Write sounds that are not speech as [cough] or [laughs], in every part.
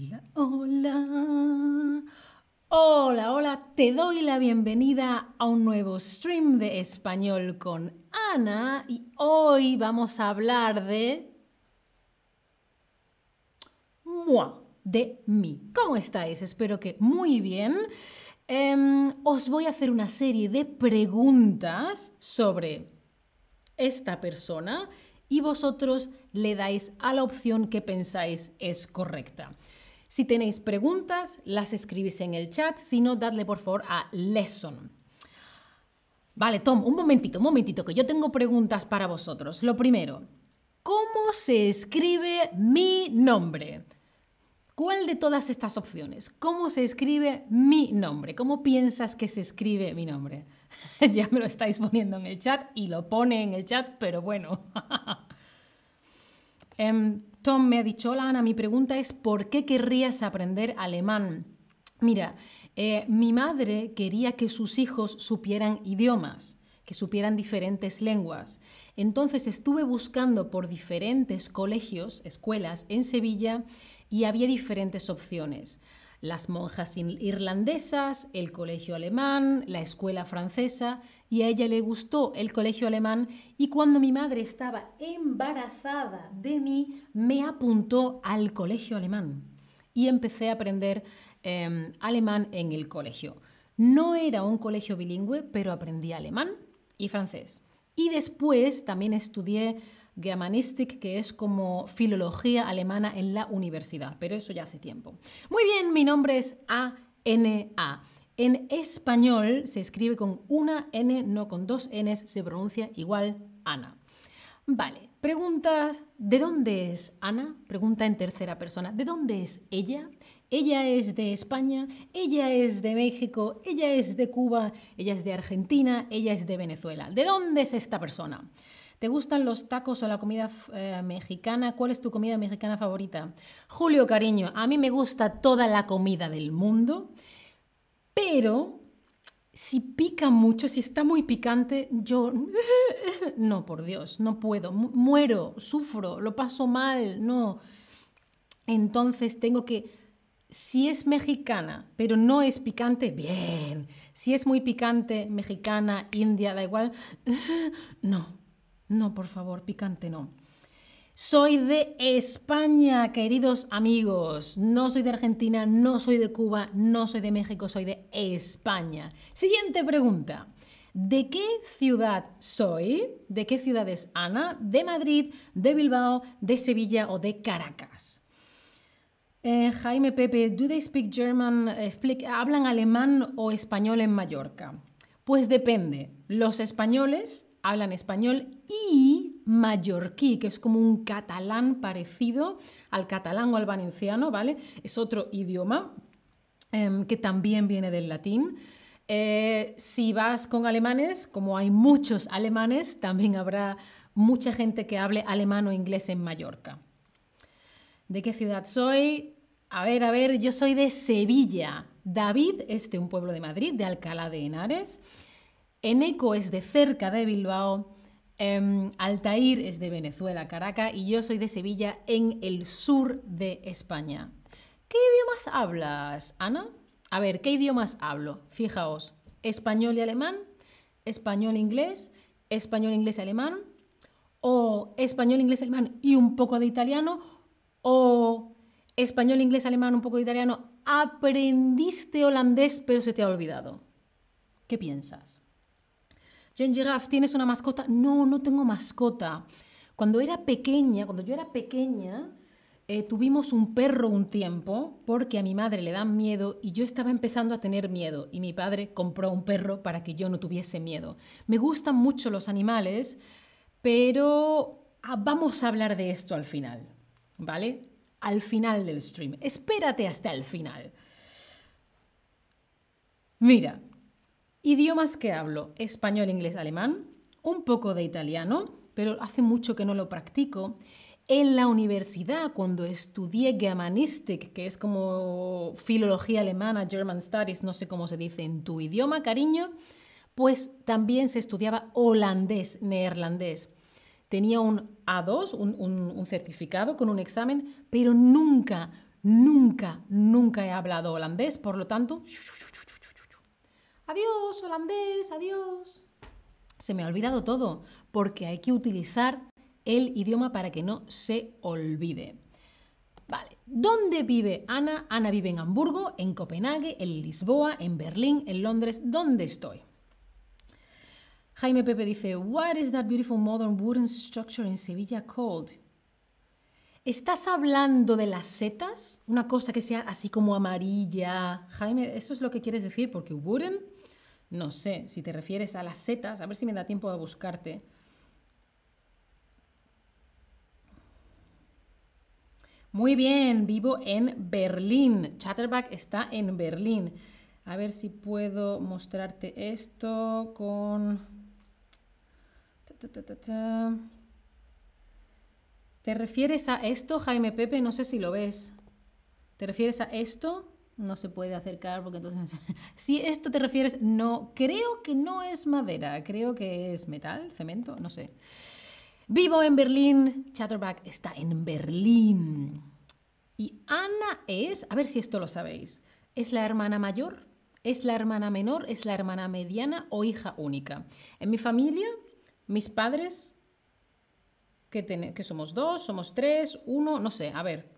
Hola, hola. Hola, hola, te doy la bienvenida a un nuevo stream de español con Ana y hoy vamos a hablar de... Moi, de mí. ¿Cómo estáis? Espero que muy bien. Em, os voy a hacer una serie de preguntas sobre esta persona y vosotros le dais a la opción que pensáis es correcta. Si tenéis preguntas, las escribís en el chat, si no, dadle por favor a lesson. Vale, Tom, un momentito, un momentito, que yo tengo preguntas para vosotros. Lo primero, ¿cómo se escribe mi nombre? ¿Cuál de todas estas opciones? ¿Cómo se escribe mi nombre? ¿Cómo piensas que se escribe mi nombre? [laughs] ya me lo estáis poniendo en el chat y lo pone en el chat, pero bueno. [laughs] Em, Tom me ha dicho, hola Ana, mi pregunta es, ¿por qué querrías aprender alemán? Mira, eh, mi madre quería que sus hijos supieran idiomas, que supieran diferentes lenguas. Entonces estuve buscando por diferentes colegios, escuelas en Sevilla y había diferentes opciones las monjas irlandesas, el colegio alemán, la escuela francesa, y a ella le gustó el colegio alemán y cuando mi madre estaba embarazada de mí, me apuntó al colegio alemán y empecé a aprender em, alemán en el colegio. No era un colegio bilingüe, pero aprendí alemán y francés. Y después también estudié Germanistik, que es como filología alemana en la universidad, pero eso ya hace tiempo. Muy bien, mi nombre es A-N-A. En español se escribe con una N, no con dos Ns, se pronuncia igual Ana. Vale, preguntas, ¿de dónde es Ana? Pregunta en tercera persona, ¿de dónde es ella? Ella es de España, ella es de México, ella es de Cuba, ella es de Argentina, ella es de Venezuela. ¿De dónde es esta persona? ¿Te gustan los tacos o la comida eh, mexicana? ¿Cuál es tu comida mexicana favorita? Julio, cariño, a mí me gusta toda la comida del mundo, pero si pica mucho, si está muy picante, yo... [laughs] No, por Dios, no puedo. Muero, sufro, lo paso mal, no. Entonces tengo que... Si es mexicana, pero no es picante, bien. Si es muy picante, mexicana, india, da igual, [laughs] no. No, por favor, picante no. Soy de España, queridos amigos. No soy de Argentina, no soy de Cuba, no soy de México, soy de España. Siguiente pregunta. ¿De qué ciudad soy? ¿De qué ciudad es Ana? ¿De Madrid, de Bilbao, de Sevilla o de Caracas? Eh, Jaime Pepe, ¿do they speak German? ¿Hablan alemán o español en Mallorca? Pues depende. Los españoles hablan español y mallorquí, que es como un catalán parecido al catalán o al valenciano, ¿vale? Es otro idioma em, que también viene del latín. Eh, si vas con alemanes, como hay muchos alemanes, también habrá mucha gente que hable alemán o inglés en Mallorca. ¿De qué ciudad soy? A ver, a ver, yo soy de Sevilla. David es de un pueblo de Madrid, de Alcalá de Henares. Eneco es de cerca de Bilbao. Em, Altair es de Venezuela, Caracas, y yo soy de Sevilla, en el sur de España. ¿Qué idiomas hablas, Ana? A ver, ¿qué idiomas hablo? Fijaos, español y alemán, español e inglés, español, inglés, alemán, o español, inglés, alemán y un poco de italiano, o español, inglés, alemán, un poco de italiano. Aprendiste holandés, pero se te ha olvidado. ¿Qué piensas? Jen Giraffe, ¿tienes una mascota? No, no tengo mascota. Cuando era pequeña, cuando yo era pequeña, eh, tuvimos un perro un tiempo porque a mi madre le dan miedo y yo estaba empezando a tener miedo y mi padre compró un perro para que yo no tuviese miedo. Me gustan mucho los animales, pero ah, vamos a hablar de esto al final, ¿vale? Al final del stream. Espérate hasta el final. Mira, Idiomas que hablo, español, inglés, alemán, un poco de italiano, pero hace mucho que no lo practico. En la universidad, cuando estudié Germanistik, que es como filología alemana, German Studies, no sé cómo se dice en tu idioma, cariño, pues también se estudiaba holandés, neerlandés. Tenía un A2, un, un certificado con un examen, pero nunca, Nunca, nunca he hablado holandés, por lo tanto... Adiós, holandés, adiós. Se me ha olvidado todo, porque hay que utilizar el idioma para que no se olvide. Vale, ¿dónde vive Ana? Ana vive en Hamburgo, en Copenhague, en Lisboa, en Berlín, en Londres. ¿Dónde estoy? Jaime Pepe dice, What is that beautiful modern wooden structure in Sevilla called? ¿Estás hablando de las setas? Una cosa que sea así como amarilla. Jaime, ¿eso es lo que quieres decir? Porque wooden, no sé, si te refieres a las setas, a ver si me da tiempo de buscarte. Muy bien, vivo en Berlín. Chatterback está en Berlín. A ver si puedo mostrarte esto con... ¿Te refieres a esto, Jaime Pepe? No sé si lo ves. ¿Te refieres a esto? No se puede acercar porque entonces... [laughs] si esto te refieres, no, creo que no es madera, creo que es metal, cemento, no sé. Vivo en Berlín, Chatterback está en Berlín. Y Ana es, a ver si esto lo sabéis, ¿es la hermana mayor? ¿Es la hermana menor? ¿Es la hermana mediana o hija única? En mi familia mis padres, que, que somos dos, somos tres, uno, no sé, a ver.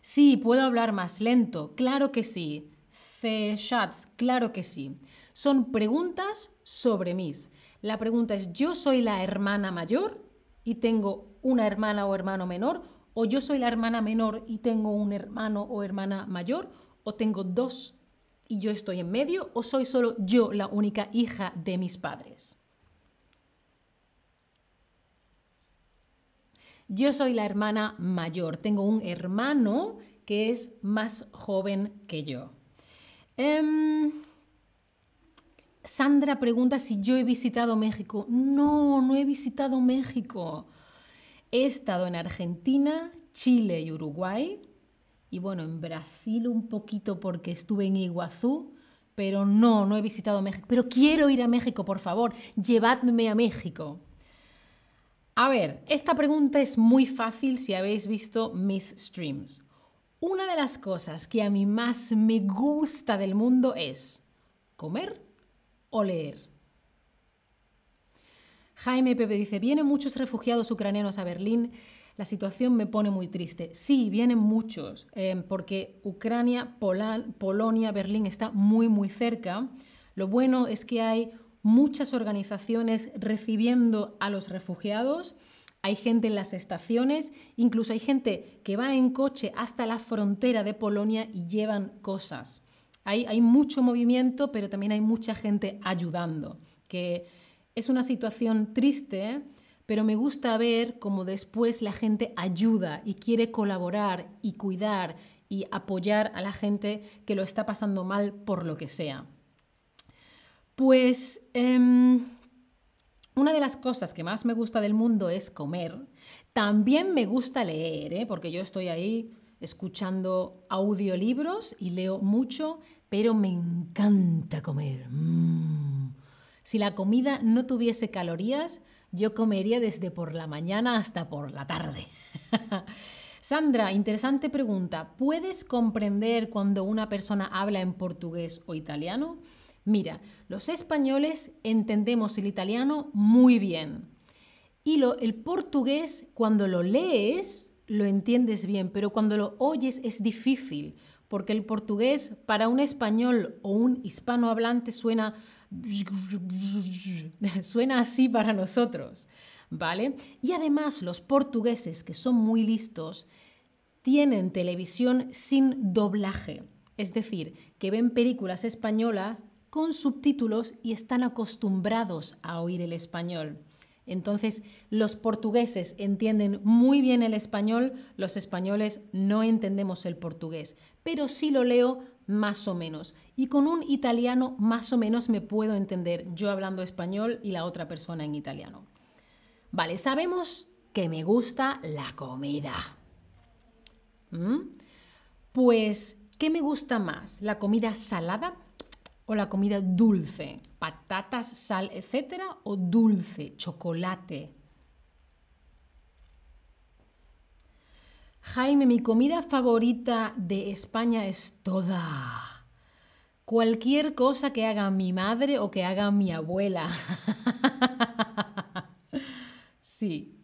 Sí, puedo hablar más lento, claro que sí. C chats, claro que sí. Son preguntas sobre mis. La pregunta es, ¿yo soy la hermana mayor y tengo una hermana o hermano menor? ¿O yo soy la hermana menor y tengo un hermano o hermana mayor? ¿O tengo dos y yo estoy en medio? ¿O soy solo yo la única hija de mis padres? Yo soy la hermana mayor, tengo un hermano que es más joven que yo. Em, Sandra pregunta si yo he visitado México. No, no he visitado México. He estado en Argentina, Chile y Uruguay. Y bueno, en Brasil un poquito porque estuve en Iguazú. Pero no, no he visitado México. Pero quiero ir a México, por favor. Llevadme a México. A ver, esta pregunta es muy fácil si habéis visto mis streams. Una de las cosas que a mí más me gusta del mundo es comer o leer. Jaime Pepe dice, vienen muchos refugiados ucranianos a Berlín. La situación me pone muy triste. Sí, vienen muchos, eh, porque Ucrania, Polonia, Berlín está muy, muy cerca. Lo bueno es que hay muchas organizaciones recibiendo a los refugiados. Hay gente en las estaciones, incluso hay gente que va en coche hasta la frontera de Polonia y llevan cosas. Hay, hay mucho movimiento, pero también hay mucha gente ayudando, que es una situación triste, pero me gusta ver cómo después la gente ayuda y quiere colaborar y cuidar y apoyar a la gente que lo está pasando mal por lo que sea. Pues em, una de las cosas que más me gusta del mundo es comer. También me gusta leer, ¿eh? porque yo estoy ahí escuchando audiolibros y leo mucho, pero me encanta comer. Mm. Si la comida no tuviese calorías, yo comería desde por la mañana hasta por la tarde. [laughs] Sandra, interesante pregunta. ¿Puedes comprender cuando una persona habla en portugués o italiano? Mira, los españoles entendemos el italiano muy bien. Y el portugués, cuando lo lees, lo entiendes bien, pero cuando lo oyes es difícil, porque el portugués para un español o un hispanohablante suena, [laughs] suena así para nosotros, ¿vale? Y además los portugueses, que son muy listos, tienen televisión sin doblaje, es decir, que ven películas españolas con subtítulos y están acostumbrados a oír el español. Entonces, los portugueses entienden muy bien el español, los españoles no entendemos el portugués, pero sí lo leo más o menos. Y con un italiano más o menos me puedo entender yo hablando español y la otra persona en italiano. Vale, sabemos que me gusta la comida. ¿Mm? Pues, ¿qué me gusta más? ¿La comida salada? O la comida dulce, patatas, sal, etcétera, o dulce, chocolate. Jaime, mi comida favorita de España es toda. Cualquier cosa que haga mi madre o que haga mi abuela. [laughs] sí.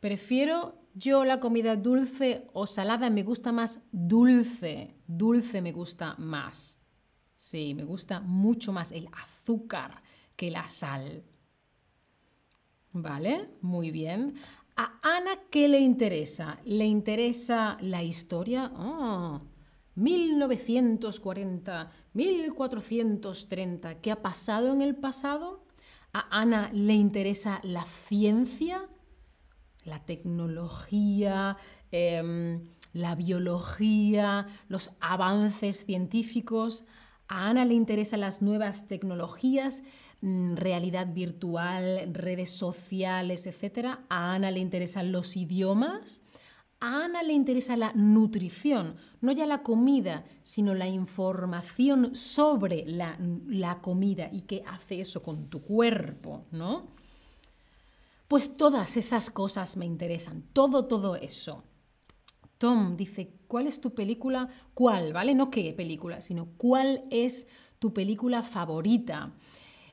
Prefiero yo la comida dulce o salada, me gusta más dulce. Dulce me gusta más. Sí, me gusta mucho más el azúcar que la sal. ¿Vale? Muy bien. ¿A Ana qué le interesa? ¿Le interesa la historia? 1940, 1430. ¿Qué ha pasado en el pasado? ¿A Ana le interesa la ciencia? la tecnología, em, la biología, los avances científicos. A Ana le interesan las nuevas tecnologías, mm, realidad virtual, redes sociales, etc. A Ana le interesan los idiomas. A Ana le interesa la nutrición, no ya la comida, sino la información sobre la, la comida y qué hace eso con tu cuerpo, ¿no? Pues todas esas cosas me interesan, todo, todo eso. Tom dice, ¿cuál es tu película? ¿Cuál? ¿Vale? No qué película, sino cuál es tu película favorita.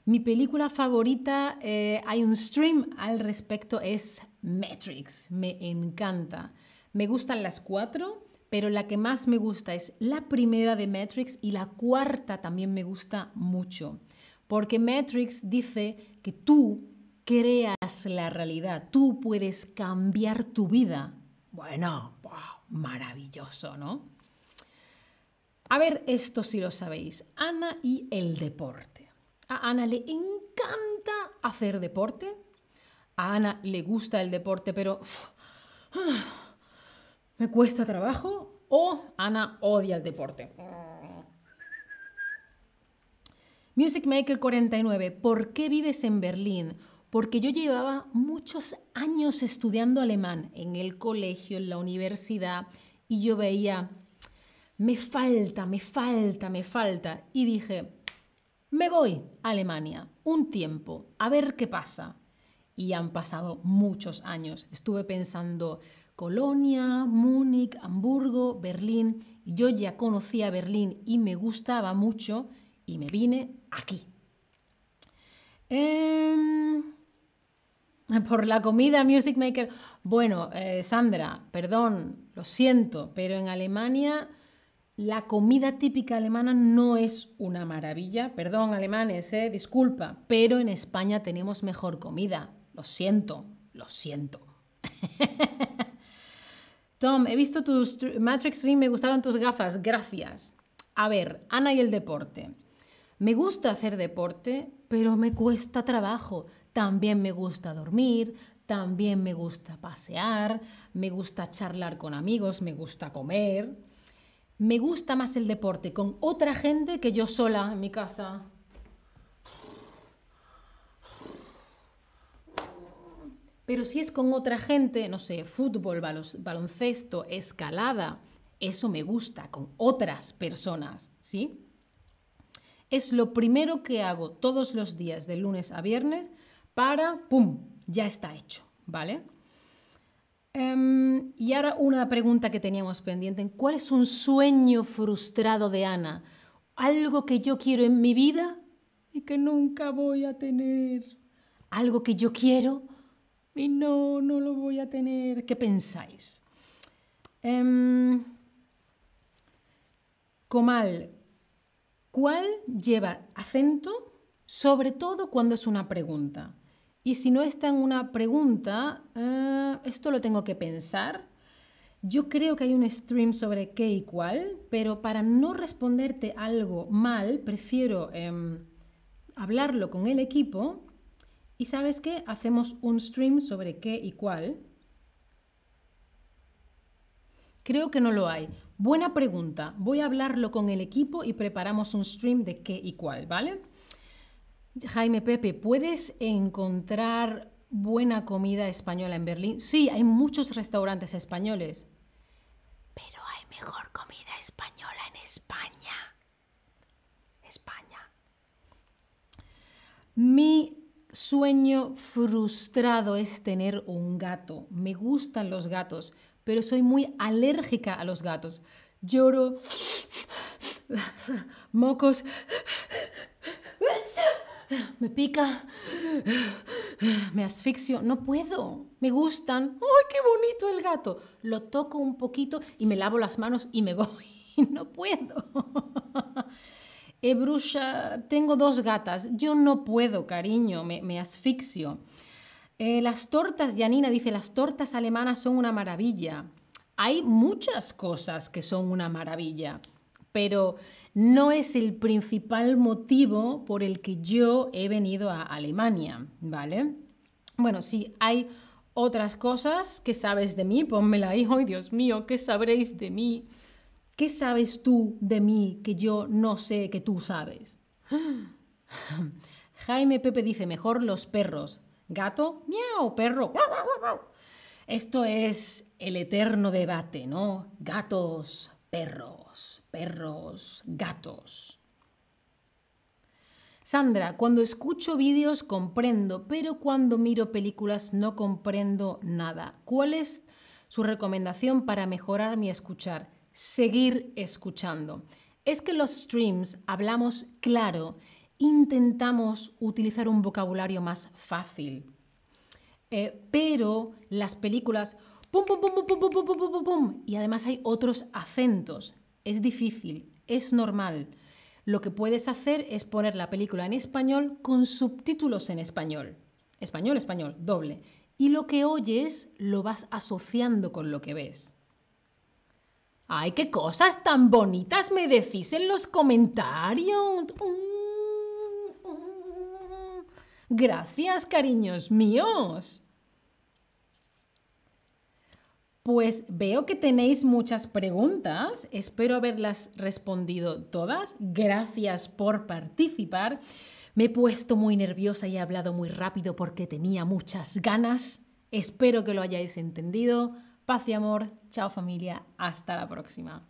Mi película favorita, eh, hay un stream al respecto, es Matrix. Me encanta. Me gustan las cuatro, pero la que más me gusta es la primera de Matrix y la cuarta también me gusta mucho. Porque Matrix dice que tú creas la realidad, tú puedes cambiar tu vida. Bueno, maravilloso, ¿no? A ver, esto sí lo sabéis, Ana y el deporte. A Ana le encanta hacer deporte. A Ana le gusta el deporte, pero me cuesta trabajo. O Ana odia el deporte. Music Maker 49, ¿por qué vives en Berlín? Porque yo llevaba muchos años estudiando alemán en el colegio, en la universidad, y yo veía, me falta, me falta, me falta, y dije, me voy a Alemania un tiempo, a ver qué pasa. Y han pasado muchos años. Estuve pensando Colonia, Múnich, Hamburgo, Berlín. Y yo ya conocía Berlín y me gustaba mucho y me vine aquí. Eh, [laughs] Por la comida Music Maker. Bueno, eh, Sandra, perdón, lo siento, pero en Alemania la comida típica alemana no es una maravilla. Perdón, alemanes, eh, disculpa, pero en España tenemos mejor comida. Lo siento, lo siento. [laughs] Tom, he visto tus Matrix Stream, me gustaron tus gafas, gracias. A ver, Ana y el deporte. Me gusta hacer deporte, pero me cuesta trabajo. También me gusta dormir, también me gusta pasear, me gusta charlar con amigos, me gusta comer. Me gusta más el deporte con otra gente que yo sola en mi casa. Pero si es con otra gente, no sé, fútbol, baloncesto, escalada, eso me gusta, con otras personas, ¿sí? Es lo primero que hago todos los días, de lunes a viernes, para, ¡pum!, ya está hecho, ¿vale? Em, y ahora una pregunta que teníamos pendiente. ¿Cuál es un sueño frustrado de Ana? Algo que yo quiero en mi vida y que nunca voy a tener. Algo que yo quiero y no, no lo voy a tener. ¿Qué pensáis? Em, Comal, ¿cuál lleva acento? Sobre todo cuando es una pregunta. Y si no está en una pregunta, eh, esto lo tengo que pensar. Yo creo que hay un stream sobre qué y cuál, pero para no responderte algo mal, prefiero em, hablarlo con el equipo. Y sabes qué? Hacemos un stream sobre qué y cuál. Creo que no lo hay. Buena pregunta. Voy a hablarlo con el equipo y preparamos un stream de qué y cuál, ¿vale? Jaime Pepe, ¿puedes encontrar buena comida española en Berlín? Sí, hay muchos restaurantes españoles. Pero hay mejor comida española en España. España. Mi sueño frustrado es tener un gato. Me gustan los gatos, pero soy muy alérgica a los gatos. Lloro, [laughs] mocos, me pica, me asfixio, no puedo, me gustan, ¡ay, qué bonito el gato! Lo toco un poquito y me lavo las manos y me [laughs] voy, no puedo. Ebrusha, tengo dos gatas, yo no puedo, cariño, me, asfixio. Eh, las tortas, Janina dice, las tortas alemanas son una maravilla. Hay muchas cosas que son una maravilla, pero no es el principal motivo por el que yo he venido a Alemania, ¿vale? Bueno, si hay otras cosas que sabes de mí, pónmela ahí. ¡Ay, Dios mío! ¿Qué sabréis de mí? ¿Qué sabes tú de mí que yo no sé que tú sabes? [gasps] Jaime Pepe dice, mejor los perros. Gato, miau, perro. Esto es el eterno debate, ¿no? Gatos, perros, perros, gatos. Sandra, cuando escucho vídeos comprendo, pero cuando miro películas no comprendo nada. ¿Cuál es su recomendación para mejorar mi escuchar? Seguir escuchando. Es que los streams hablamos claro, intentamos utilizar un vocabulario más fácil. Eh, pero las películas pum, pum, pum, pum, pum, pum, pum, pum, pum, y además hay otros acentos. Es difícil, es normal. Lo que puedes hacer es poner la película en español con subtítulos en español. Español, español, doble. Y lo que oyes lo vas asociando con lo que ves. ¡Ay, qué cosas tan bonitas me decís en los comentarios! Gracias, cariños míos. Pues veo que tenéis muchas preguntas, espero haberlas respondido todas. Gracias por participar. Me he puesto muy nerviosa y he hablado muy rápido porque tenía muchas ganas. Espero que lo hayáis entendido. Paz y amor. Chao familia. Hasta la próxima.